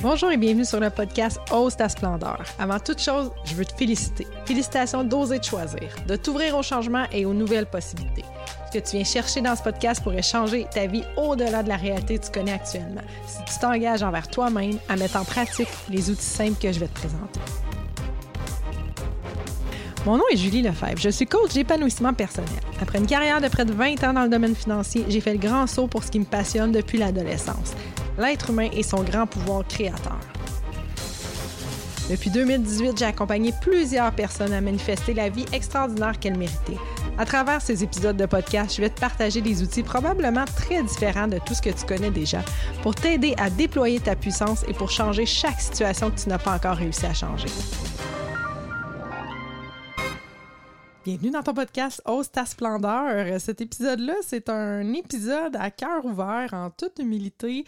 Bonjour et bienvenue sur le podcast Ose ta splendeur. Avant toute chose, je veux te féliciter. Félicitations d'oser de choisir, de t'ouvrir au changement et aux nouvelles possibilités. Ce que tu viens chercher dans ce podcast pourrait changer ta vie au-delà de la réalité que tu connais actuellement. Si tu t'engages envers toi-même à mettre en pratique les outils simples que je vais te présenter. Mon nom est Julie Lefebvre. Je suis coach d'épanouissement personnel. Après une carrière de près de 20 ans dans le domaine financier, j'ai fait le grand saut pour ce qui me passionne depuis l'adolescence l'être humain et son grand pouvoir créateur. Depuis 2018, j'ai accompagné plusieurs personnes à manifester la vie extraordinaire qu'elles méritaient. À travers ces épisodes de podcast, je vais te partager des outils probablement très différents de tout ce que tu connais déjà pour t'aider à déployer ta puissance et pour changer chaque situation que tu n'as pas encore réussi à changer. Bienvenue dans ton podcast Ose ta splendeur. Cet épisode-là, c'est un épisode à cœur ouvert, en toute humilité,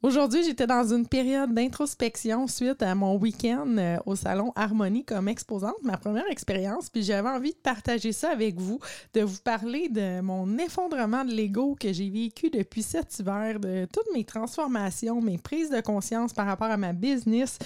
Aujourd'hui, j'étais dans une période d'introspection suite à mon week-end euh, au salon Harmonie comme exposante, ma première expérience, puis j'avais envie de partager ça avec vous, de vous parler de mon effondrement de l'ego que j'ai vécu depuis cet hiver, de toutes mes transformations, mes prises de conscience par rapport à ma business,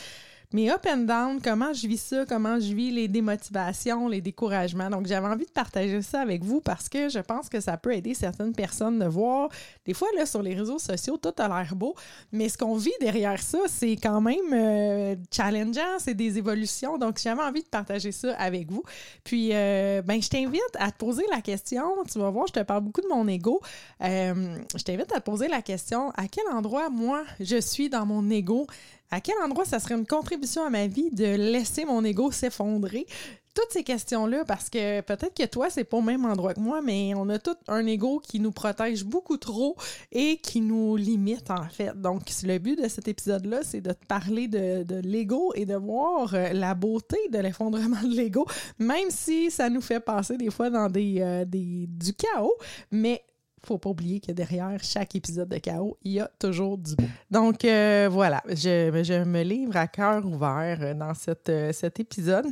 mes up and down, comment je vis ça, comment je vis les démotivations, les découragements. Donc, j'avais envie de partager ça avec vous parce que je pense que ça peut aider certaines personnes de voir. Des fois, là, sur les réseaux sociaux, tout a l'air beau, mais ce qu'on vit derrière ça, c'est quand même euh, challengeant, c'est des évolutions. Donc, j'avais envie de partager ça avec vous. Puis, euh, ben, je t'invite à te poser la question. Tu vas voir, je te parle beaucoup de mon ego. Euh, je t'invite à te poser la question à quel endroit, moi, je suis dans mon ego? À quel endroit ça serait une contribution à ma vie de laisser mon ego s'effondrer? Toutes ces questions-là, parce que peut-être que toi, c'est pas au même endroit que moi, mais on a tout un ego qui nous protège beaucoup trop et qui nous limite, en fait. Donc, le but de cet épisode-là, c'est de te parler de, de l'ego et de voir euh, la beauté de l'effondrement de l'ego, même si ça nous fait passer des fois dans des, euh, des, du chaos, mais faut pas oublier que derrière chaque épisode de Chaos, il y a toujours du. Donc euh, voilà, je, me livre à cœur ouvert dans cette, euh, cet épisode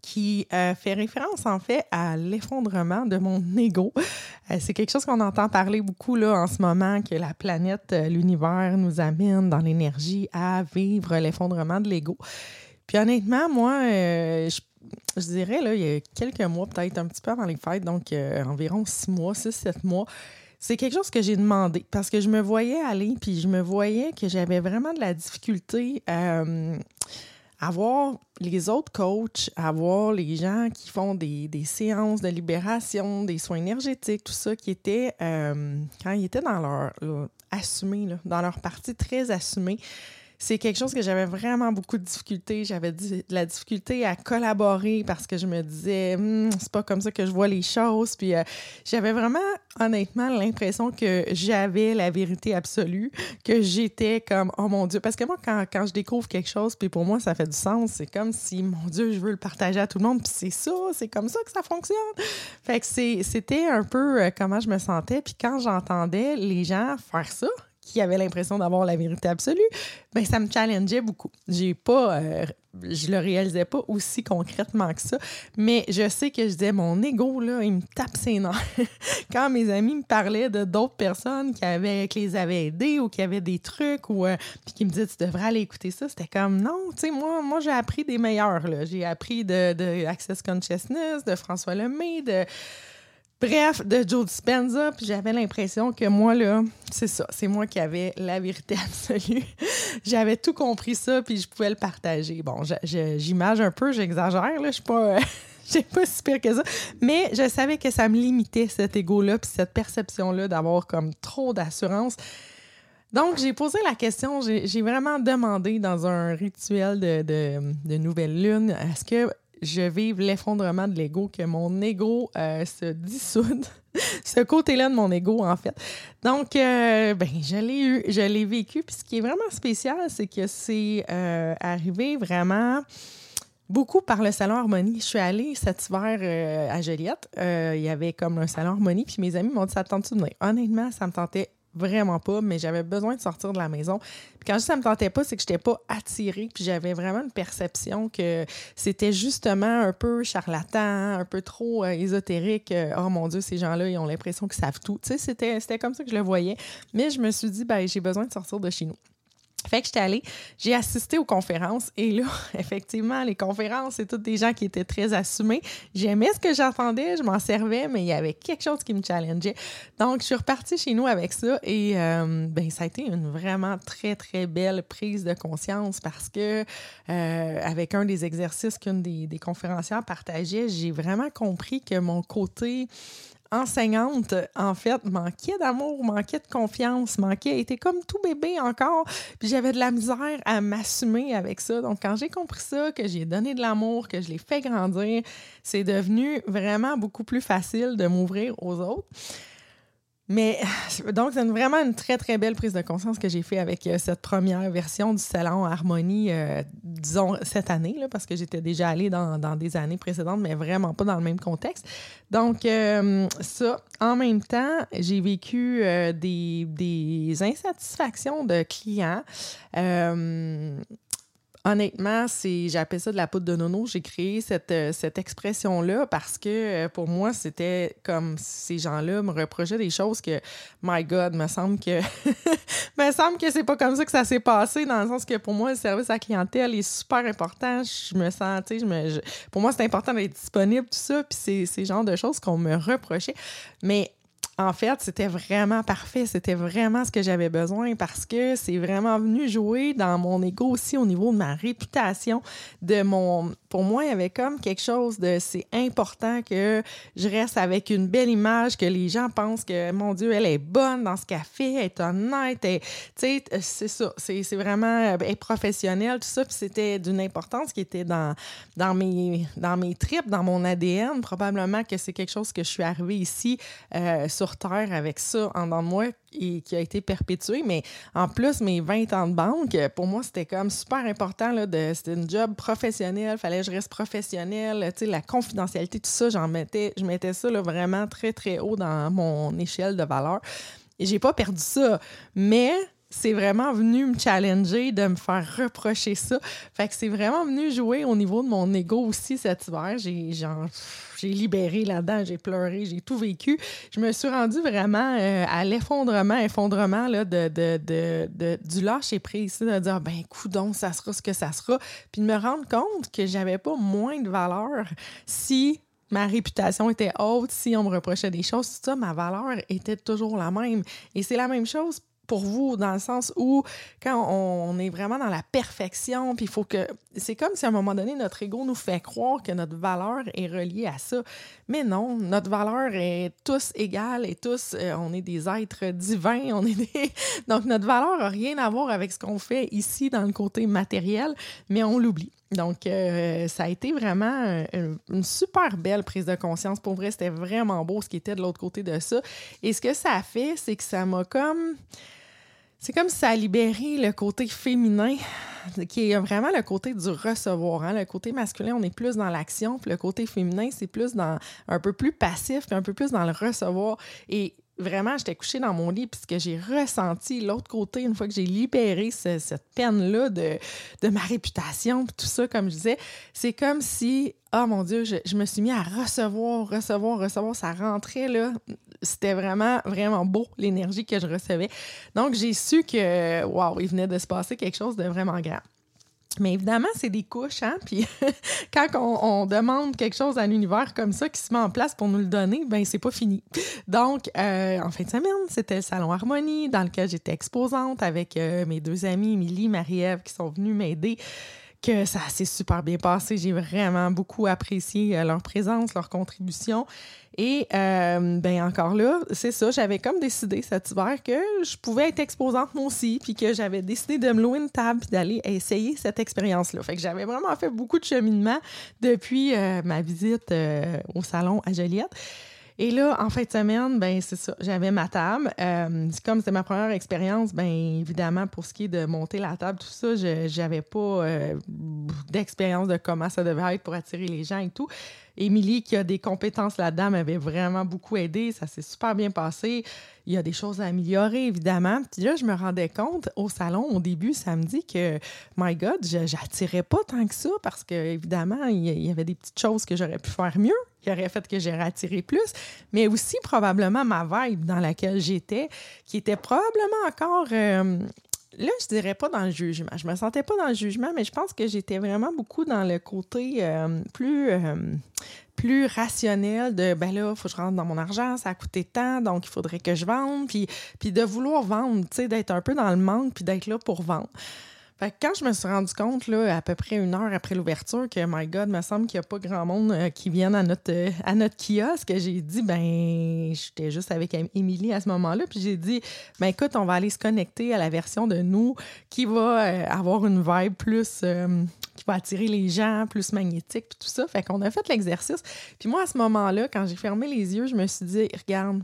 qui euh, fait référence en fait à l'effondrement de mon ego. c'est quelque chose qu'on entend parler beaucoup là en ce moment que la planète, l'univers nous amène dans l'énergie à vivre l'effondrement de l'ego. Puis honnêtement, moi, je je dirais, là, il y a quelques mois, peut-être un petit peu avant les fêtes, donc euh, environ six mois, six, sept mois, c'est quelque chose que j'ai demandé parce que je me voyais aller, puis je me voyais que j'avais vraiment de la difficulté euh, à voir les autres coachs, à voir les gens qui font des, séances de libération, des soins énergétiques, tout ça, qui était, euh, quand ils étaient dans leur, assumé, dans leur partie très assumée, c'est quelque chose que j'avais vraiment beaucoup de difficultés. J'avais de la difficulté à collaborer parce que je me disais, hmm, c'est pas comme ça que je vois les choses. Puis euh, j'avais vraiment, honnêtement, l'impression que j'avais la vérité absolue, que j'étais comme, oh mon Dieu. Parce que moi, quand, quand je découvre quelque chose, puis pour moi, ça fait du sens, c'est comme si, mon Dieu, je veux le partager à tout le monde. Puis c'est ça, c'est comme ça que ça fonctionne. Fait que c'était un peu euh, comment je me sentais. Puis quand j'entendais les gens faire ça, qui avait l'impression d'avoir la vérité absolue, ben ça me challengeait beaucoup. J'ai pas, euh, je le réalisais pas aussi concrètement que ça, mais je sais que je disais mon ego là, il me tape ses nerfs. Quand mes amis me parlaient de d'autres personnes qui avaient, qui les avaient aidés ou qui avaient des trucs ou euh, puis qui me disaient tu devrais aller écouter ça, c'était comme non, tu sais moi, moi j'ai appris des meilleurs là, j'ai appris de, de Access Consciousness, de François Lemay, de Bref, de Joe Dispenza, puis j'avais l'impression que moi, là, c'est ça, c'est moi qui avais la vérité absolue. j'avais tout compris ça, puis je pouvais le partager. Bon, j'image un peu, j'exagère, là, je suis pas... j'ai pas si pire que ça. Mais je savais que ça me limitait, cet ego-là, puis cette perception-là d'avoir comme trop d'assurance. Donc, j'ai posé la question, j'ai vraiment demandé dans un rituel de nouvelle lune, est-ce que je vive l'effondrement de l'ego, que mon ego euh, se dissoude. ce côté-là de mon ego, en fait. Donc, euh, ben, je l'ai eu, je l'ai vécu. Puis ce qui est vraiment spécial, c'est que c'est euh, arrivé vraiment beaucoup par le salon Harmonie. Je suis allée cet hiver à Joliette. il y avait comme un salon Harmonie. Puis mes amis m'ont dit Ça te tente de venir? Honnêtement, ça me tentait vraiment pas, mais j'avais besoin de sortir de la maison. Puis quand je dis ça me tentait pas, c'est que j'étais pas attirée, puis j'avais vraiment une perception que c'était justement un peu charlatan, un peu trop euh, ésotérique. Euh, oh mon Dieu, ces gens-là, ils ont l'impression qu'ils savent tout. Tu sais, c'était, c'était comme ça que je le voyais. Mais je me suis dit, ben, j'ai besoin de sortir de chez nous. Fait que j'étais allée, j'ai assisté aux conférences et là, effectivement, les conférences, c'est toutes des gens qui étaient très assumés. J'aimais ce que j'entendais, je m'en servais, mais il y avait quelque chose qui me challengeait. Donc, je suis repartie chez nous avec ça et euh, ben, ça a été une vraiment très, très belle prise de conscience parce que euh, avec un des exercices qu'une des, des conférencières partageait, j'ai vraiment compris que mon côté enseignante, en fait, manquait d'amour, manquait de confiance, manquait, était comme tout bébé encore. Puis j'avais de la misère à m'assumer avec ça. Donc, quand j'ai compris ça, que j'ai donné de l'amour, que je l'ai fait grandir, c'est devenu vraiment beaucoup plus facile de m'ouvrir aux autres. Mais donc, c'est vraiment une très, très belle prise de conscience que j'ai fait avec euh, cette première version du salon Harmonie, euh, disons, cette année, là, parce que j'étais déjà allée dans, dans, des années précédentes, mais vraiment pas dans le même contexte. Donc, euh, ça, en même temps, j'ai vécu des, des, insatisfactions de clients honnêtement, c'est j'appelle ça de la poudre de nono. J'ai créé cette, euh, cette expression-là parce que euh, pour moi, c'était comme ces gens-là me reprochaient des choses que, my God, me semble que me semble que c'est pas comme ça que ça s'est passé, dans le sens que pour moi, le service à la clientèle est super important. Je me sens, tu sais, je me, pour moi, c'est important d'être disponible, tout ça, puis c'est ces genres de choses qu'on me reprochait. Mais en fait, c'était vraiment parfait. C'était vraiment ce que j'avais besoin parce que c'est vraiment venu jouer dans mon ego aussi au niveau de ma réputation, de mon. Pour moi, il y avait comme quelque chose de. C'est important que je reste avec une belle image, que les gens pensent que, mon Dieu, elle est bonne dans ce fait, elle est honnête. Tu sais, c'est ça. C'est vraiment euh, être professionnelle, tout ça. Puis c'était d'une importance qui était dans, dans, mes, dans mes tripes, dans mon ADN. Probablement que c'est quelque chose que je suis arrivée ici euh, sur terre avec ça en dedans de moi et qui a été perpétué. Mais en plus, mes 20 ans de banque, pour moi, c'était comme super important. C'était une job professionnel, fallait je reste professionnel. La confidentialité, tout ça, j'en mettais, je mettais ça là, vraiment très, très haut dans mon échelle de valeur. Et j'ai pas perdu ça. Mais c'est vraiment venu me challenger, de me faire reprocher ça. Fait que c'est vraiment venu jouer au niveau de mon ego aussi cet hiver. J'ai j'ai libéré là-dedans, j'ai pleuré, j'ai tout vécu. Je me suis rendue vraiment euh, à l'effondrement, effondrement là, de, de, de, du lâcher prise, de dire ben donc ça sera ce que ça sera. Puis de me rendre compte que j'avais pas moins de valeur si ma réputation était haute, si on me reprochait des choses, tout ça, ma valeur était toujours la même. Et c'est la même chose pour vous, dans le sens où quand on est vraiment dans la perfection, puis il faut que... C'est comme si à un moment donné, notre ego nous fait croire que notre valeur est reliée à ça. Mais non, notre valeur est tous égale et tous, euh, on est des êtres divins, on est des... Donc notre valeur n'a rien à voir avec ce qu'on fait ici dans le côté matériel, mais on l'oublie. Donc, euh, ça a été vraiment une, super belle prise de conscience. Pour vrai, c'était vraiment beau ce qui était de l'autre côté de ça. Et ce que ça a fait, c'est que ça m'a comme c'est comme si ça a libéré le côté féminin, qui est vraiment le côté du recevoir. Hein. Le côté masculin, on est plus dans l'action, puis le côté féminin, c'est plus dans un peu plus passif, puis un peu plus dans le recevoir. Et vraiment, j'étais couchée dans mon lit, puis ce que j'ai ressenti, l'autre côté, une fois que j'ai libéré cette peine-là de, de, ma réputation, puis tout ça, comme je disais, c'est comme si, oh mon Dieu, je, je, me suis mis à recevoir, recevoir, recevoir. Ça rentrait, là, c'était vraiment, vraiment beau, l'énergie que je recevais. Donc, j'ai su que, waouh, il venait de se passer quelque chose de vraiment grand. Mais évidemment, c'est des couches, hein? Puis quand on, demande quelque chose à l'univers comme ça qui se met en place pour nous le donner, ben c'est pas fini. Donc, euh, en fin de semaine, c'était le Salon Harmonie dans lequel j'étais exposante avec euh, mes deux amies, Émilie et Marie-Ève, qui sont venues m'aider que ça s'est super bien passé. J'ai vraiment beaucoup apprécié euh, leur présence, leur contribution. Et euh, ben encore là, c'est ça, j'avais comme décidé cet hiver que je pouvais être exposante moi aussi, puis que j'avais décidé de me louer une table puis d'aller essayer cette expérience-là. Fait que j'avais vraiment fait beaucoup de cheminement depuis euh, ma visite au salon à Joliette. Et là, en fin de semaine, ben c'est ça, j'avais ma table. Euh, comme c'était ma première expérience, ben évidemment, pour ce qui est de monter la table, tout ça, je n'avais pas euh, d'expérience de comment ça devait être pour attirer les gens et tout. Émilie, qui a des compétences là-dedans, m'avait vraiment beaucoup aidé. Ça s'est super bien passé. Il y a des choses à améliorer, évidemment. Puis là, je me rendais compte au salon au début samedi que, my God, j'attirais pas tant que ça parce que, évidemment, il y avait des petites choses que j'aurais pu faire mieux, qui auraient fait que j'aurais attiré plus, mais aussi probablement ma vibe dans laquelle j'étais, qui était probablement encore. Euh, là, je dirais pas dans le jugement. Je me sentais pas dans le jugement, mais je pense que j'étais vraiment beaucoup dans le côté euh, plus, euh, plus rationnel de ben là, il faut que je rentre dans mon argent, ça a coûté tant, donc il faudrait que je vende. Puis, puis de vouloir vendre, tu sais, d'être un peu dans le manque, puis d'être là pour vendre. Fait que quand je me suis rendu compte, là, à peu près une heure après l'ouverture, que, my God, me semble qu'il n'y a pas grand monde euh, qui vienne à notre, euh, à notre kiosque, j'ai dit, ben, j'étais juste avec Émilie à ce moment-là, puis j'ai dit, ben, écoute, on va aller se connecter à la version de nous qui va euh, avoir une vibe plus qui va attirer les gens, plus magnétique, puis tout ça. Fait qu'on a fait l'exercice. Puis moi, à ce moment-là, quand j'ai fermé les yeux, je me suis dit, regarde,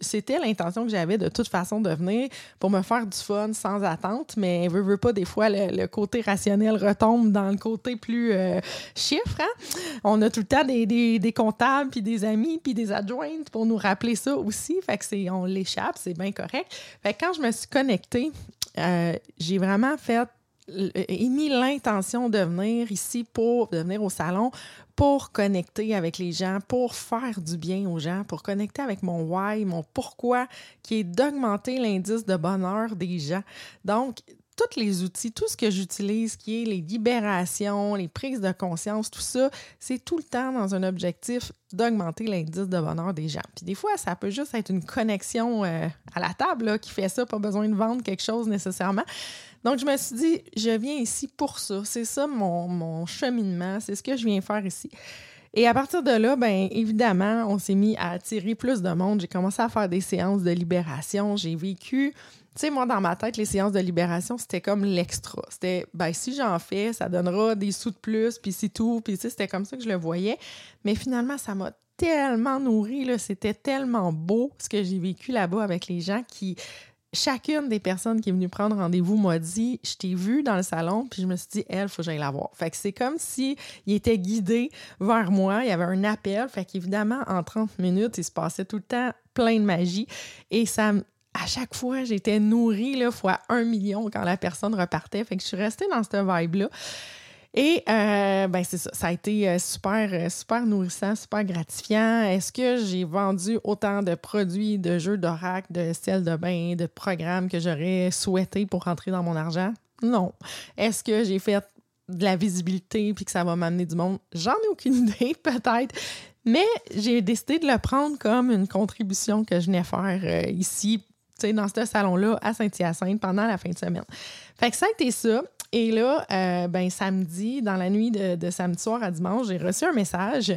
c'était l'intention que j'avais de toute façon de venir pour me faire du fun sans attente, mais veut, veut pas, des fois, le, côté rationnel retombe dans le côté plus euh, chiffre. Hein? On a tout le temps des, comptables, puis des amis, puis des adjointes pour nous rappeler ça aussi. Fait que c'est, on l'échappe, c'est bien correct. Fait que quand je me suis connectée, euh, j'ai vraiment fait émis l'intention de venir ici pour de venir au salon pour connecter avec les gens, pour faire du bien aux gens, pour connecter avec mon why, mon pourquoi, qui est d'augmenter l'indice de bonheur des gens. Donc, tous les outils, tout ce que j'utilise, qui est les libérations, les prises de conscience, tout ça, c'est tout le temps dans un objectif d'augmenter l'indice de bonheur des gens. Puis des fois, ça peut juste être une connexion euh, à la table qui fait ça, pas besoin de vendre quelque chose nécessairement. Donc, je me suis dit, je viens ici pour ça. C'est ça mon, mon cheminement, c'est ce que je viens faire ici. Et à partir de là, bien évidemment, on s'est mis à attirer plus de monde. J'ai commencé à faire des séances de libération. J'ai vécu tu sais, moi, dans ma tête, les séances de libération, c'était comme l'extra. C'était, ben, si j'en fais, ça donnera des sous de plus, puis c'est tout. Puis, c'était comme ça que je le voyais. Mais finalement, ça m'a tellement nourri, là. C'était tellement beau ce que j'ai vécu là-bas avec les gens qui. Chacune des personnes qui est venue prendre rendez-vous m'a dit Je t'ai vu dans le salon, puis je me suis dit, elle, faut que j'aille la voir. Fait que c'est comme si était guidé vers moi. Il y avait un appel. Fait qu'évidemment, en 30 minutes, il se passait tout le temps plein de magie. Et ça, à chaque fois, j'étais nourrie là, fois un million quand la personne repartait. Fait que je suis restée dans cette vibe-là. Et euh, ben c'est ça, ça a été euh, super, euh, super nourrissant, super gratifiant. Est-ce que j'ai vendu autant de produits, de jeux d'oracle, de sel de bain, de programmes que j'aurais souhaité pour rentrer dans mon argent? Non. Est-ce que j'ai fait de la visibilité puis que ça va m'amener du monde? J'en ai aucune idée, peut-être. Mais j'ai décidé de le prendre comme une contribution que je venais faire ici dans ce salon-là à Saint-Hyacinthe pendant la fin de semaine. Fait que ça a été ça. Et là, euh, ben, samedi, dans la nuit de, samedi soir à dimanche, j'ai reçu un message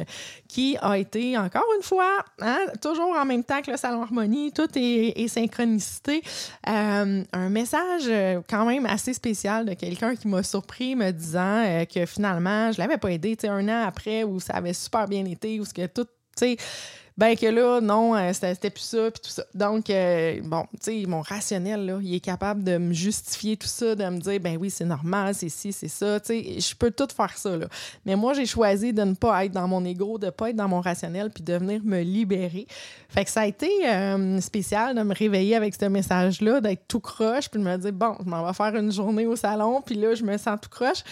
qui a été, encore une fois, hein, toujours en même temps que le Salon Harmonie, tout est, synchronicité. Euh, un message euh, quand même assez spécial de quelqu'un qui m'a surpris me disant que finalement, je l'avais pas aidé, un an après où ça avait super bien été, où ce que tout, tu sais, ben que là, non, euh, c'était plus ça, puis tout ça. Donc, euh, bon, tu sais, mon rationnel, là, il est capable de me justifier tout ça, de me dire, ben oui, c'est normal, c'est ci, c'est ça, tu sais, je peux tout faire ça, là. Mais moi, j'ai choisi de ne pas être dans mon ego, de ne pas être dans mon rationnel, puis de venir me libérer. Fait que ça a été euh, spécial de me réveiller avec ce message-là, d'être tout croche, puis de me dire, bon, je m'en vais faire une journée au salon, puis là, je me sens tout croche.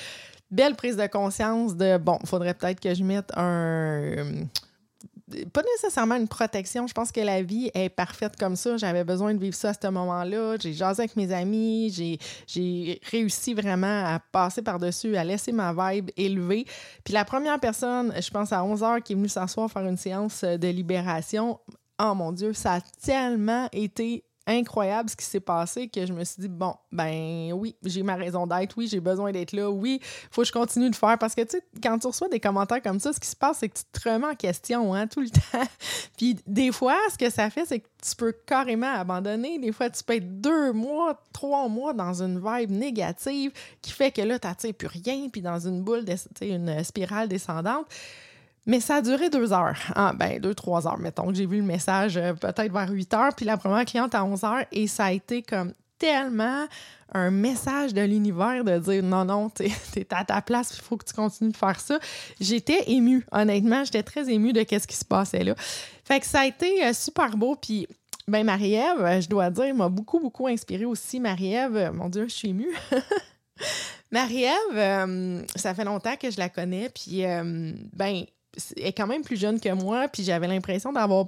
Belle prise de conscience de, bon, faudrait peut-être que je mette un pas nécessairement une protection. Je pense que la vie est parfaite comme ça. J'avais besoin de vivre ça à ce moment-là. J'ai jasé avec mes amis. J'ai réussi vraiment à passer par-dessus, à laisser ma vibe élevée. Puis la première personne, je pense à 11 heures, qui est venue s'asseoir faire une séance de libération, oh mon Dieu, ça a tellement été incroyable ce qui s'est passé que je me suis dit, bon, ben oui, j'ai ma raison d'être, oui, j'ai besoin d'être là, oui, faut que je continue de faire. Parce que, tu sais, quand tu reçois des commentaires comme ça, ce qui se passe, c'est que tu te remets en question hein, tout le temps. Puis des fois, ce que ça fait, c'est que tu peux carrément abandonner. Des fois, tu peux être deux mois, trois mois dans une vibe négative qui fait que là, tu n'attires plus rien, puis dans une boule, une spirale descendante. Mais ça a duré deux heures. Ah, ben, deux, trois heures, mettons. J'ai vu le message euh, peut-être vers 8 heures, puis la première cliente à 11 heures, et ça a été comme tellement un message de l'univers de dire non, non, t'es es à ta place, il faut que tu continues de faire ça. J'étais émue, honnêtement, j'étais très émue de ce qui se passait là. Fait que ça a été euh, super beau, puis ben Marie-Ève, euh, je dois dire, m'a beaucoup, beaucoup inspiré aussi. Marie-Ève, mon Dieu, je suis émue. Marie-Ève, ça fait longtemps que je la connais, puis ben, est quand même plus jeune que moi, puis j'avais l'impression d'avoir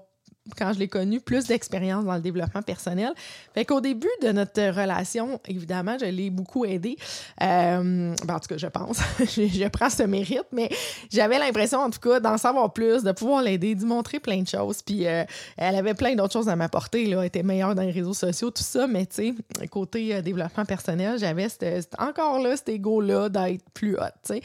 quand je l'ai connu, plus d'expérience dans le développement personnel. Fait qu'au début de notre relation, évidemment, je l'ai beaucoup aidé. Euh, ben, en tout cas, je pense. je, prends ce mérite, mais j'avais l'impression, en tout cas, d'en savoir plus, de pouvoir l'aider, d'y montrer plein de choses. Puis euh, elle avait plein d'autres choses à m'apporter. Elle était meilleure dans les réseaux sociaux, tout ça. Mais tu sais, côté euh, développement personnel, j'avais encore là cet ego-là d'être plus haute.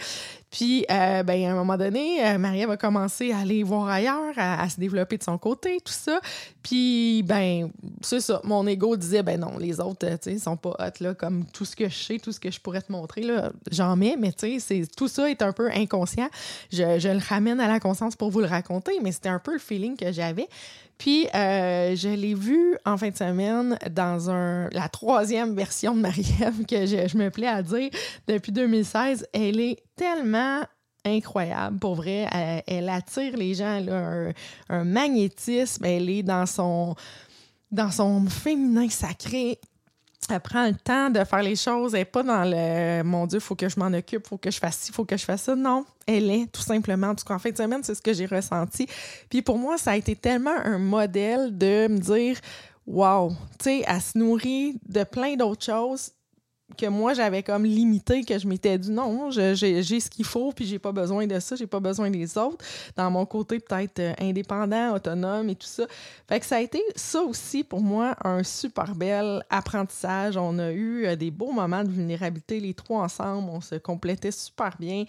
Puis, euh, ben, à un moment donné, euh, Maria va commencer à aller voir ailleurs, à, se développer de son côté, tout ça. Puis, ben, c'est ça. Mon ego disait, ben non, les autres, tu sais, sont pas hot, là, comme tout ce que je sais, tout ce que je pourrais te montrer, là, j'en mets, mais tu sais, tout ça est un peu inconscient. Je, je le ramène à la conscience pour vous le raconter, mais c'était un peu le feeling que j'avais. Puis, euh, je l'ai vu en fin de semaine dans un, la troisième version de Marie-Ève que je, me plais à dire depuis 2016. Elle est tellement incroyable, pour vrai. Elle, attire les gens, là, un, magnétisme. Elle est dans son, dans son féminin sacré elle prend le temps de faire les choses. Elle n'est pas dans le mon Dieu, faut que je m'en occupe, faut que je fasse ci, faut que je fasse ça. Non, elle est tout simplement. En tout cas, en fin de semaine, c'est ce que j'ai ressenti. Puis pour moi, ça a été tellement un modèle de me dire Wow, tu sais, elle se nourrit de plein d'autres choses que moi j'avais comme limité que je m'étais dit non j'ai ce qu'il faut puis j'ai pas besoin de ça j'ai pas besoin des autres. Dans mon côté peut-être euh, indépendant autonome et tout ça. Fait que ça a été ça aussi pour moi un super bel apprentissage. On a eu euh, des beaux moments de vulnérabilité les trois ensemble on se complétait super bien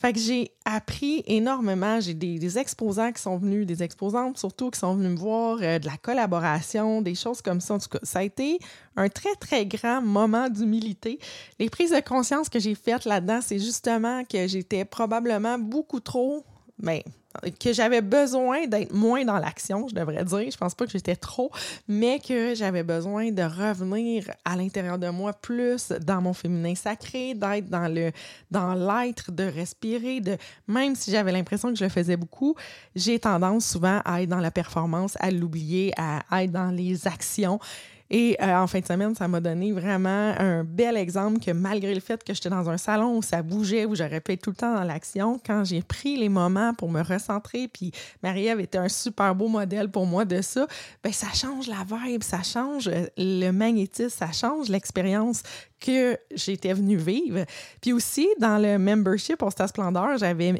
fait que j'ai appris énormément. J'ai des, exposants qui sont venus, des exposantes surtout qui sont venus me voir, euh, de la collaboration, des choses comme ça. En tout cas, ça a été un très, très grand moment d'humilité. Les prises de conscience que j'ai faites là-dedans, c'est justement que j'étais probablement beaucoup trop, mais ben, que j'avais besoin d'être moins dans l'action, je devrais dire. Je pense pas que j'étais trop, mais que j'avais besoin de revenir à l'intérieur de moi plus dans mon féminin sacré, d'être dans le dans l'être, de respirer, de même si j'avais l'impression que je le faisais beaucoup, j'ai tendance souvent à être dans la performance, à l'oublier, à être dans les actions. Et euh, en fin de semaine, ça m'a donné vraiment un bel exemple que malgré le fait que j'étais dans un salon où ça bougeait, où pu être tout le temps dans l'action, quand j'ai pris les moments pour me recentrer, puis Marie-Ève était un super beau modèle pour moi de ça, ben ça change la vibe, ça change le magnétisme, ça change l'expérience que j'étais venue vivre. Puis aussi, dans le membership au Stade Splendeur, j'avais,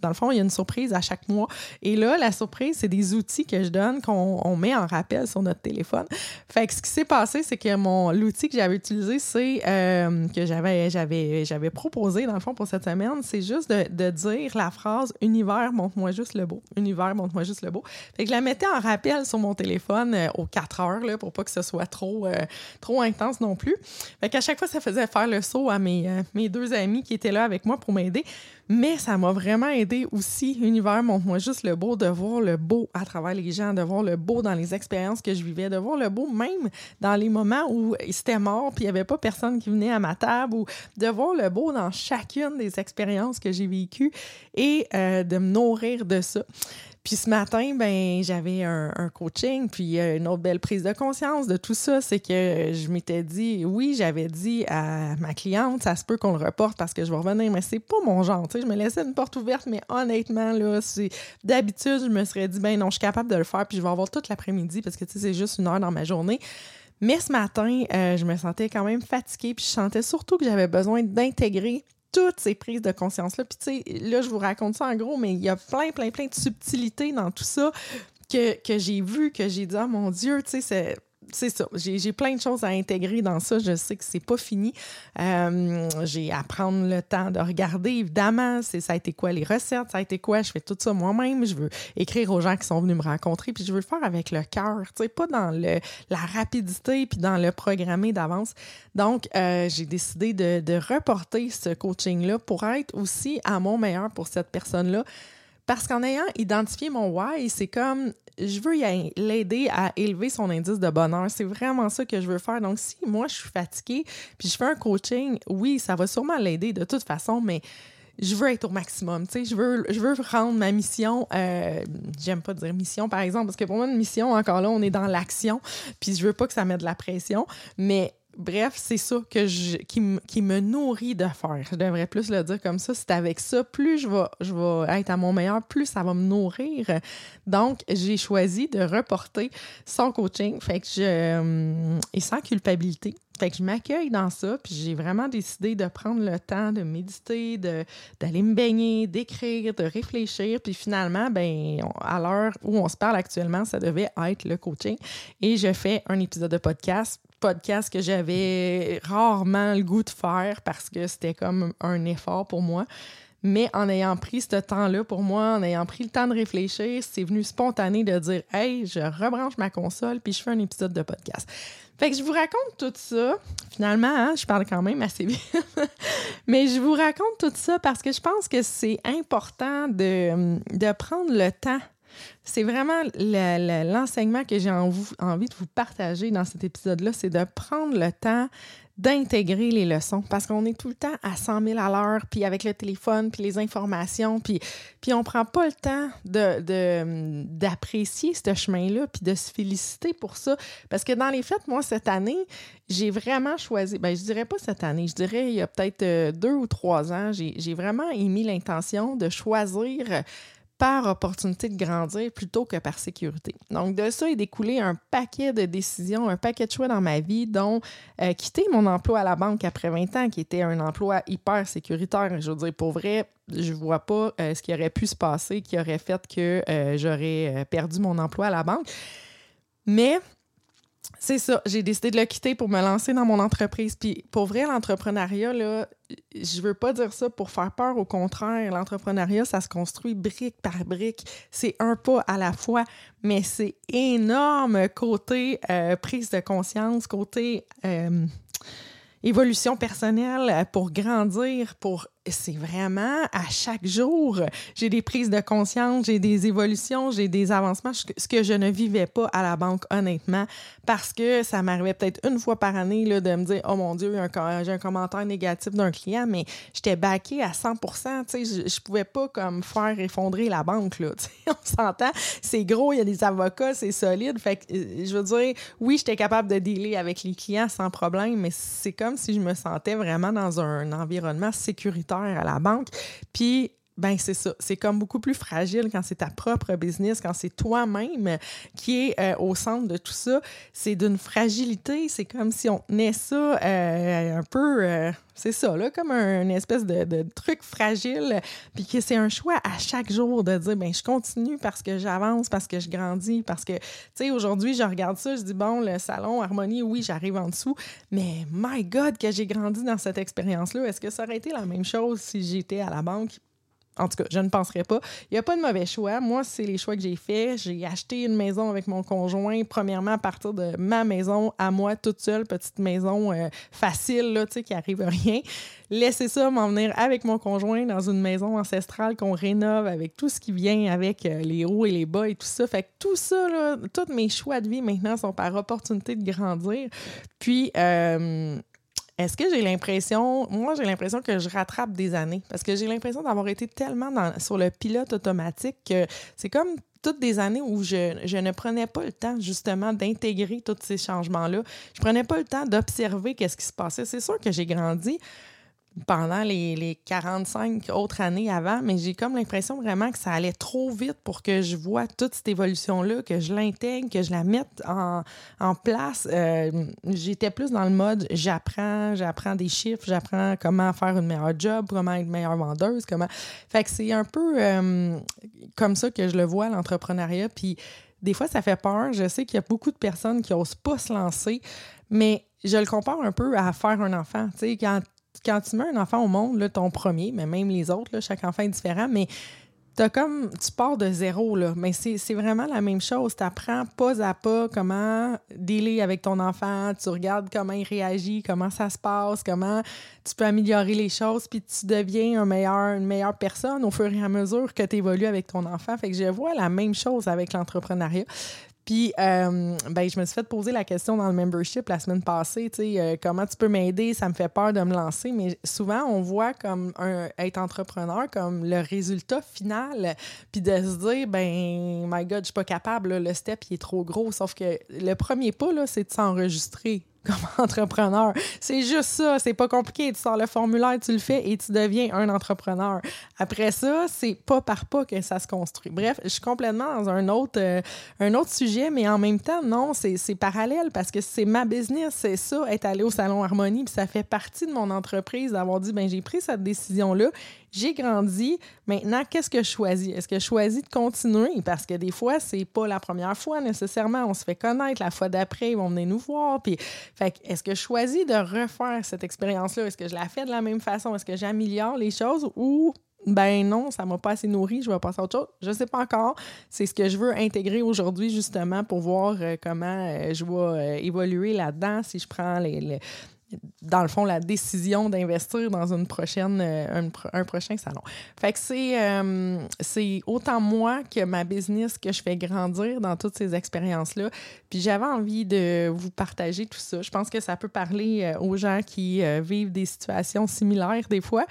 dans le fond, il y a une surprise à chaque mois. Et là, la surprise, c'est des outils que je donne, qu'on met en rappel sur notre téléphone. Fait que ce qui s'est passé, c'est que mon, l'outil que j'avais utilisé, c'est, euh, que j'avais, j'avais, proposé, dans le fond, pour cette semaine, c'est juste de, de dire la phrase « Univers, montre-moi juste le beau ».« Univers, montre-moi juste le beau ». Fait que je la mettais en rappel sur mon téléphone euh, aux 4 heures, là, pour pas que ce soit trop, euh, trop intense non plus. Fait qu'à chaque fois, ça faisait faire le saut à mes, euh, mes deux amis qui étaient là avec moi pour m'aider. Mais ça m'a vraiment aidé aussi. Univers, montre-moi juste le beau, de voir le beau à travers les gens, de voir le beau dans les expériences que je vivais, de voir le beau même dans les moments où c'était mort puis il n'y avait pas personne qui venait à ma table ou de voir le beau dans chacune des expériences que j'ai vécues et euh, de me nourrir de ça. Puis ce matin, ben j'avais un, coaching, puis euh, une autre belle prise de conscience de tout ça, c'est que je m'étais dit, oui, j'avais dit à ma cliente, ça se peut qu'on le reporte parce que je vais revenir, mais c'est pas mon genre. Tu sais, je me laissais une porte ouverte, mais honnêtement, là, d'habitude, je me serais dit, ben non, je suis capable de le faire, puis je vais avoir toute l'après-midi parce que tu sais, c'est juste une heure dans ma journée. Mais ce matin, euh, je me sentais quand même fatiguée, puis je sentais surtout que j'avais besoin d'intégrer toutes ces prises de conscience-là. Puis, tu sais, là, je vous raconte ça en gros, mais il y a plein, plein, plein de subtilités dans tout ça que, j'ai vu, que j'ai dit, oh mon Dieu, tu sais, c'est ça. J'ai plein de choses à intégrer dans ça. Je sais que c'est pas fini. Euh, j'ai à prendre le temps de regarder. Évidemment, ça a été quoi les recettes, ça a été quoi? Je fais tout ça moi-même. Je veux écrire aux gens qui sont venus me rencontrer, puis je veux le faire avec le cœur. Tu sais, pas dans le, la rapidité puis dans le programmer d'avance. Donc, euh, j'ai décidé de, de reporter ce coaching-là pour être aussi à mon meilleur pour cette personne-là. Parce qu'en ayant identifié mon why, c'est comme je veux l'aider à élever son indice de bonheur. C'est vraiment ça que je veux faire. Donc, si moi, je suis fatiguée, puis je fais un coaching, oui, ça va sûrement l'aider de toute façon, mais je veux être au maximum. Tu sais, je veux, je veux rendre ma mission. Euh, J'aime pas dire mission, par exemple, parce que pour moi, une mission, encore là, on est dans l'action. Puis je veux pas que ça mette de la pression. Mais bref, c'est ça que je, qui, me nourrit de faire. Je devrais plus le dire comme ça. C'est avec ça, plus je vais, je vais être à mon meilleur, plus ça va me nourrir. Donc, j'ai choisi de reporter son coaching. Fait que je. Euh, et sans culpabilité. Fait que je m'accueille dans ça, puis j'ai vraiment décidé de prendre le temps de méditer, d'aller me baigner, d'écrire, de réfléchir. Puis finalement, ben, à l'heure où on se parle actuellement, ça devait être le coaching. Et je fais un épisode de podcast podcast que j'avais rarement le goût de faire parce que c'était comme un effort pour moi. Mais en ayant pris ce temps-là pour moi, en ayant pris le temps de réfléchir, c'est venu spontané de dire Hey, je rebranche ma console puis je fais un épisode de podcast. Fait que je vous raconte tout ça. Finalement, hein, je parle quand même assez vite. Mais je vous raconte tout ça parce que je pense que c'est important de, de prendre le temps c'est vraiment l'enseignement que j'ai envie de vous partager dans cet épisode-là, c'est de prendre le temps d'intégrer les leçons parce qu'on est tout le temps à 100 000 à l'heure, puis avec le téléphone, puis les informations, puis, puis on prend pas le temps d'apprécier de, ce chemin-là, puis de se féliciter pour ça. Parce que dans les fêtes, moi, cette année, j'ai vraiment choisi, ben je dirais pas cette année, je dirais il y a peut-être euh, deux ou trois ans, j'ai vraiment émis l'intention de choisir par opportunité de grandir plutôt que par sécurité. Donc, de ça est découlé un paquet de décisions, un paquet de choix dans ma vie, dont euh, quitter mon emploi à la banque après 20 ans, qui était un emploi hyper sécuritaire. Je veux dire, pour vrai, je vois pas euh, ce qui aurait pu se passer qui aurait fait que euh, j'aurais perdu mon emploi à la banque. Mais c'est ça, j'ai décidé de le quitter pour me lancer dans mon entreprise. Puis pour vrai, l'entrepreneuriat, là, je veux pas dire ça pour faire peur, au contraire, l'entrepreneuriat, ça se construit brique par brique. C'est un pas à la fois, mais c'est énorme côté euh, prise de conscience, côté euh, évolution personnelle pour grandir, pour c'est vraiment à chaque jour, j'ai des prises de conscience, j'ai des évolutions, j'ai des avancements, ce que je ne vivais pas à la banque, honnêtement, parce que ça m'arrivait peut-être une fois par année là, de me dire Oh mon Dieu, j'ai un commentaire négatif d'un client, mais j'étais baqué à 100 je, je pouvais pas comme faire effondrer la banque. Là, on s'entend, c'est gros, il y a des avocats, c'est solide. Fait que, euh, je veux dire, oui, j'étais capable de dealer avec les clients sans problème, mais c'est comme si je me sentais vraiment dans un environnement sécuritaire à la banque. Puis ben c'est ça. C'est comme beaucoup plus fragile quand c'est ta propre business, quand c'est toi-même qui est euh, au centre de tout ça. C'est d'une fragilité. C'est comme si on tenait ça euh, un peu. Euh, c'est ça, là, comme un, une espèce de, truc fragile. Puis que c'est un choix à chaque jour de dire, ben je continue parce que j'avance, parce que je grandis, parce que, tu sais, aujourd'hui, je regarde ça, je dis, bon, le salon Harmonie, oui, j'arrive en dessous, mais my God, que j'ai grandi dans cette expérience-là. Est-ce que ça aurait été la même chose si j'étais à la banque? En tout cas, je ne penserais pas. Il n'y a pas de mauvais choix. Moi, c'est les choix que j'ai faits. J'ai acheté une maison avec mon conjoint, premièrement à partir de ma maison à moi, toute seule, petite maison euh, facile, là, tu sais, qui arrive à rien. Laisser ça m'en venir avec mon conjoint dans une maison ancestrale qu'on rénove avec tout ce qui vient avec euh, les hauts et les bas et tout ça. Fait que tout ça, là, tous mes choix de vie maintenant sont par opportunité de grandir. Puis, euh, est-ce que j'ai l'impression, moi j'ai l'impression que je rattrape des années? Parce que j'ai l'impression d'avoir été tellement sur le pilote automatique que c'est comme toutes des années où je, je, ne prenais pas le temps justement d'intégrer tous ces changements-là. Je prenais pas le temps d'observer qu'est-ce qui se passait. C'est sûr que j'ai grandi, pendant les, 45 autres années avant, mais j'ai comme l'impression vraiment que ça allait trop vite pour que je vois toute cette évolution-là, que je l'intègre, que je la mette en, place. Euh, j'étais plus dans le mode j'apprends, j'apprends des chiffres, j'apprends comment faire une meilleure job, comment être meilleure vendeuse, comment. Fait que c'est un peu euh, comme ça que je le vois, l'entrepreneuriat. Puis des fois, ça fait peur. Je sais qu'il y a beaucoup de personnes qui n'osent pas se lancer, mais je le compare un peu à faire un enfant. Tu sais, quand quand tu mets un enfant au monde, là, ton premier, mais même les autres, chaque enfant est différent, mais as comme, tu pars de zéro, là, mais c'est vraiment la même chose. Tu apprends pas à pas comment dealer avec ton enfant, tu regardes comment il réagit, comment ça se passe, comment tu peux améliorer les choses, puis tu deviens une meilleure personne au fur et à mesure que tu évolues avec ton enfant. Fait que je vois la même chose avec l'entrepreneuriat. Puis, euh, ben, je me suis fait poser la question dans le membership la semaine passée, tu sais, euh, comment tu peux m'aider? Ça me fait peur de me lancer, mais souvent, on voit comme être entrepreneur comme le résultat final, puis de se dire, ben, my God, je suis pas capable, le step, il est trop gros. Sauf que le premier pas, là, c'est de s'enregistrer comme entrepreneur. C'est juste ça, c'est pas compliqué. Tu sors le formulaire, tu le fais et tu deviens un entrepreneur. Après ça, c'est pas par pas que ça se construit. Bref, je suis complètement dans un autre, euh, un autre sujet, mais en même temps, non, c'est parallèle parce que c'est ma business, c'est ça, être allé au Salon Harmonie, puis ça fait partie de mon entreprise d'avoir dit, ben j'ai pris cette décision-là j'ai grandi. Maintenant, qu'est-ce que je choisis? Est-ce que je choisis de continuer? Parce que des fois, c'est pas la première fois nécessairement. On se fait connaître. La fois d'après, ils vont venir nous voir. Puis, est-ce que je choisis de refaire cette expérience-là? Est-ce que je la fais de la même façon? Est-ce que j'améliore les choses? Ou ben non, ça m'a pas assez nourri, je vais passer à autre chose. Je sais pas encore. C'est ce que je veux intégrer aujourd'hui, justement, pour voir euh, comment euh, je vais euh, évoluer là-dedans si je prends les, dans le fond, la décision d'investir dans une prochaine, euh, un, prochain salon. Fait que euh, c'est, autant moi que ma business que je fais grandir dans toutes ces expériences-là. Puis j'avais envie de vous partager tout ça. Je pense que ça peut parler euh, aux gens qui vivent des situations similaires des fois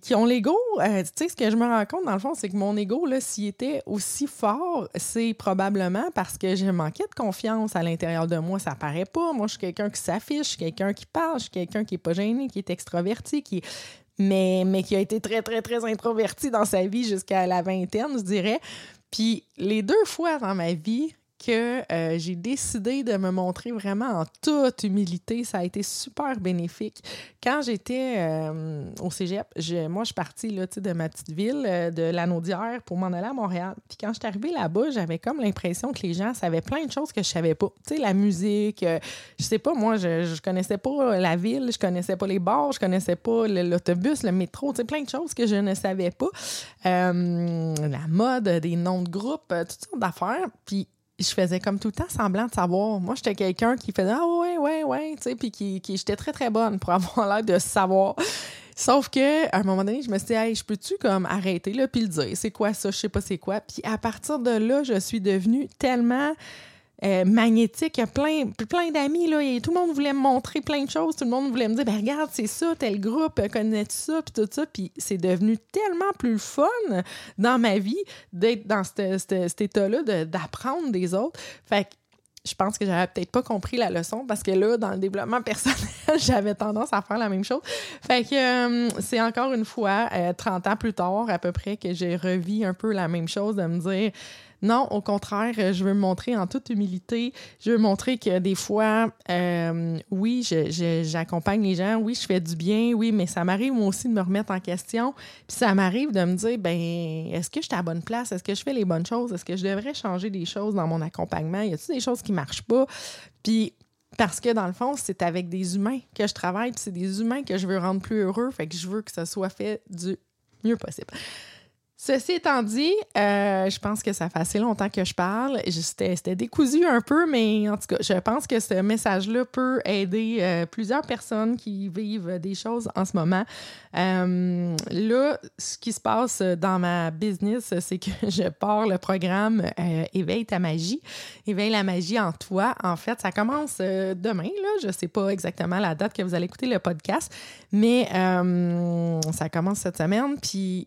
qui ont l'ego, euh, tu sais, ce que je me rends compte, dans le fond, c'est que mon ego, là, s'il était aussi fort, c'est probablement parce que j'ai manqué de confiance à l'intérieur de moi. Ça paraît pas. Moi, je suis quelqu'un qui s'affiche, quelqu'un qui parle, je suis quelqu'un qui est pas gêné, qui est extraverti, qui mais, mais qui a été très, très, très introverti dans sa vie jusqu'à la vingtaine, je dirais. Puis les deux fois dans ma vie, que euh, j'ai décidé de me montrer vraiment en toute humilité. Ça a été super bénéfique. Quand j'étais euh, au cégep, moi, je suis partie là, de ma petite ville, euh, de l'Anaudière, pour m'en aller à Montréal. Puis quand je suis arrivée là-bas, j'avais comme l'impression que les gens savaient plein de choses que je savais pas. Tu sais, la musique, je sais pas, moi, je, je connaissais pas la ville, je connaissais pas les bars, je connaissais pas l'autobus, le métro, tu sais, plein de choses que je ne savais pas. la mode, des noms de groupes, toutes sortes d'affaires. Puis je faisais comme tout le temps semblant de savoir. Moi, j'étais quelqu'un qui faisait Ah ouais, ouais, ouais, tu sais, puis qui, qui j'étais très, très bonne pour avoir l'air de savoir. Sauf que à un moment donné, je me suis dit, hey, je peux-tu comme arrêter là, puis le dire, c'est quoi ça, je sais pas c'est quoi. Puis à partir de là, je suis devenue tellement euh, magnétique. Il y a plein, plein d'amis, là, et tout le monde voulait me montrer plein de choses. Tout le monde voulait me dire, ben regarde, c'est ça, tel groupe, connais-tu ça, puis tout ça. Puis c'est devenu tellement plus fun dans ma vie d'être dans cet état-là, d'apprendre des autres. Fait que je pense que j'avais peut-être pas compris la leçon parce que là, dans le développement personnel, j'avais tendance à faire la même chose. Fait que euh, c'est encore une fois, 30 euh, ans plus tard à peu près, que j'ai revis un peu la même chose, de me dire non, au contraire, euh, je veux me montrer en toute humilité. Je veux montrer que des fois, euh, oui, j'accompagne les gens, oui, je fais du bien, oui, mais ça m'arrive moi aussi de me remettre en question. Puis ça m'arrive de me dire, ben, est-ce que je suis à la bonne place? Est-ce que je fais les bonnes choses? Est-ce que je devrais changer des choses dans mon accompagnement? Y a-t-il des choses qui marchent pas? Puis parce que dans le fond, c'est avec des humains que je travaille, puis c'est des humains que je veux rendre plus heureux, fait que je veux que ça soit fait du mieux possible. Ceci étant dit, euh, je pense que ça fait assez longtemps que je parle. C'était décousu un peu, mais en tout cas, je pense que ce message-là peut aider euh, plusieurs personnes qui vivent des choses en ce moment. Euh, là, ce qui se passe dans ma business, c'est que je pars le programme Éveille ta magie. Éveille la magie en toi. En fait, ça commence demain. Là. Je ne sais pas exactement la date que vous allez écouter le podcast, mais ça commence cette semaine. Puis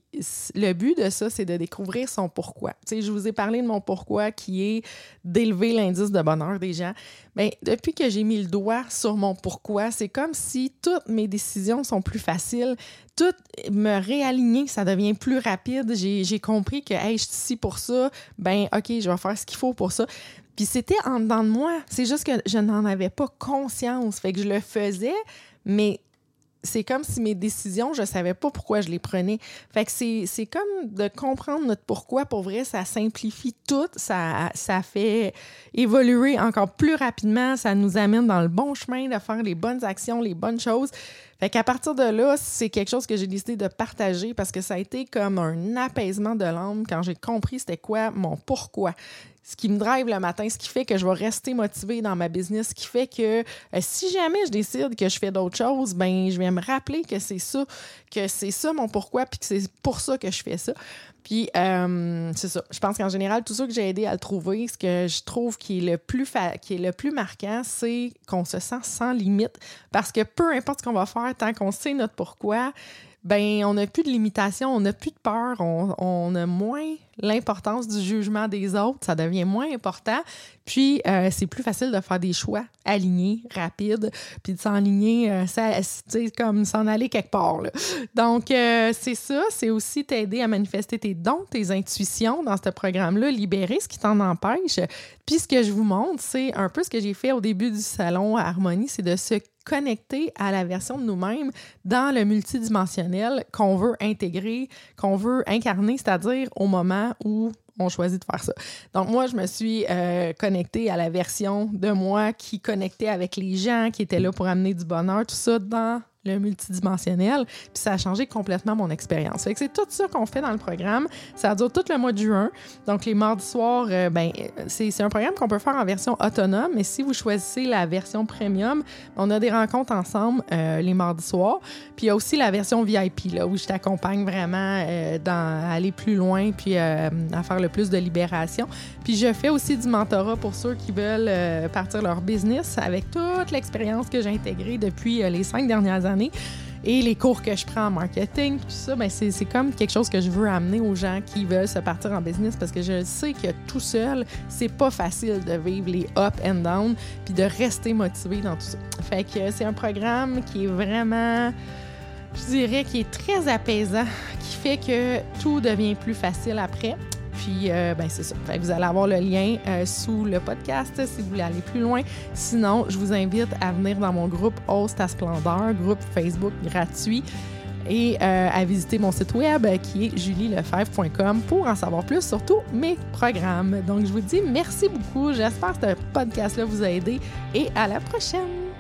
le but de ça, c'est de découvrir son pourquoi. Tu sais, je vous ai parlé de mon pourquoi qui est d'élever l'indice de bonheur des gens. Bien, depuis que j'ai mis le doigt sur mon pourquoi, c'est comme si toutes mes décisions sont plus faciles. Tout me réaligner, ça devient plus rapide. J'ai compris que, hey, je suis ici pour ça. Ben, OK, je vais faire ce qu'il faut pour ça. Puis c'était en dedans de moi. C'est juste que je n'en avais pas conscience. Fait que je le faisais, mais c'est comme si mes décisions, je savais pas pourquoi je les prenais. Fait que c'est comme de comprendre notre pourquoi. Pour vrai, ça simplifie tout. Ça, ça fait évoluer encore plus rapidement. Ça nous amène dans le bon chemin de faire les bonnes actions, les bonnes choses. Fait qu'à partir de là, c'est quelque chose que j'ai décidé de partager parce que ça a été comme un apaisement de l'âme quand j'ai compris c'était quoi mon pourquoi ce qui me drive le matin, ce qui fait que je vais rester motivée dans ma business, ce qui fait que euh, si jamais je décide que je fais d'autres choses, ben je vais me rappeler que c'est ça, que c'est ça mon pourquoi, puis que c'est pour ça que je fais ça. Puis euh, c'est ça. Je pense qu'en général, tout ça que j'ai aidé à le trouver, ce que je trouve qui est le plus qui est le plus marquant, c'est qu'on se sent sans limite. Parce que peu importe ce qu'on va faire, tant qu'on sait notre pourquoi, ben on n'a plus de limitation, on n'a plus de peur, on, on a moins l'importance du jugement des autres, ça devient moins important. Puis, euh, c'est plus facile de faire des choix alignés, rapides, puis de s'enligner, euh, c'est comme s'en aller quelque part. Donc, euh, c'est ça, c'est aussi t'aider à manifester tes dons, tes intuitions dans ce programme-là, libérer ce qui t'en empêche. Puis, ce que je vous montre, c'est un peu ce que j'ai fait au début du salon Harmonie, c'est de se connecter à la version de nous-mêmes dans le multidimensionnel qu'on veut intégrer, qu'on veut incarner, c'est-à-dire au moment où on choisit de faire ça. Donc, moi, je me suis euh, connectée à la version de moi qui connectait avec les gens, qui étaient là pour amener du bonheur, tout ça dans le multidimensionnel, puis ça a changé complètement mon expérience. C'est tout ça qu'on fait dans le programme. Ça dure tout le mois de juin. Donc, les mardis soirs, euh, ben, c'est un programme qu'on peut faire en version autonome, mais si vous choisissez la version premium, on a des rencontres ensemble euh, les mardis soirs. Puis il y a aussi la version VIP, là, où je t'accompagne vraiment euh, dans aller plus loin, puis à faire le plus de libération. Puis je fais aussi du mentorat pour ceux qui veulent partir leur business avec toute l'expérience que j'ai intégrée depuis les cinq dernières années et les cours que je prends en marketing, tout ça, ben c'est comme quelque chose que je veux amener aux gens qui veulent se partir en business parce que je sais que tout seul, c'est pas facile de vivre les up and down puis de rester motivé dans tout ça. Fait que c'est un programme qui est vraiment, je dirais, qui est très apaisant, qui fait que tout devient plus facile après. Puis, euh, ben, c'est ça. vous allez avoir le lien euh, sous le podcast si vous voulez aller plus loin. Sinon, je vous invite à venir dans mon groupe Host à Splendeur, groupe Facebook gratuit et euh, à visiter mon site web qui est julielefebvre.com pour en savoir plus sur tous mes programmes. Donc, je vous dis merci beaucoup. J'espère que ce podcast-là vous a aidé et à la prochaine.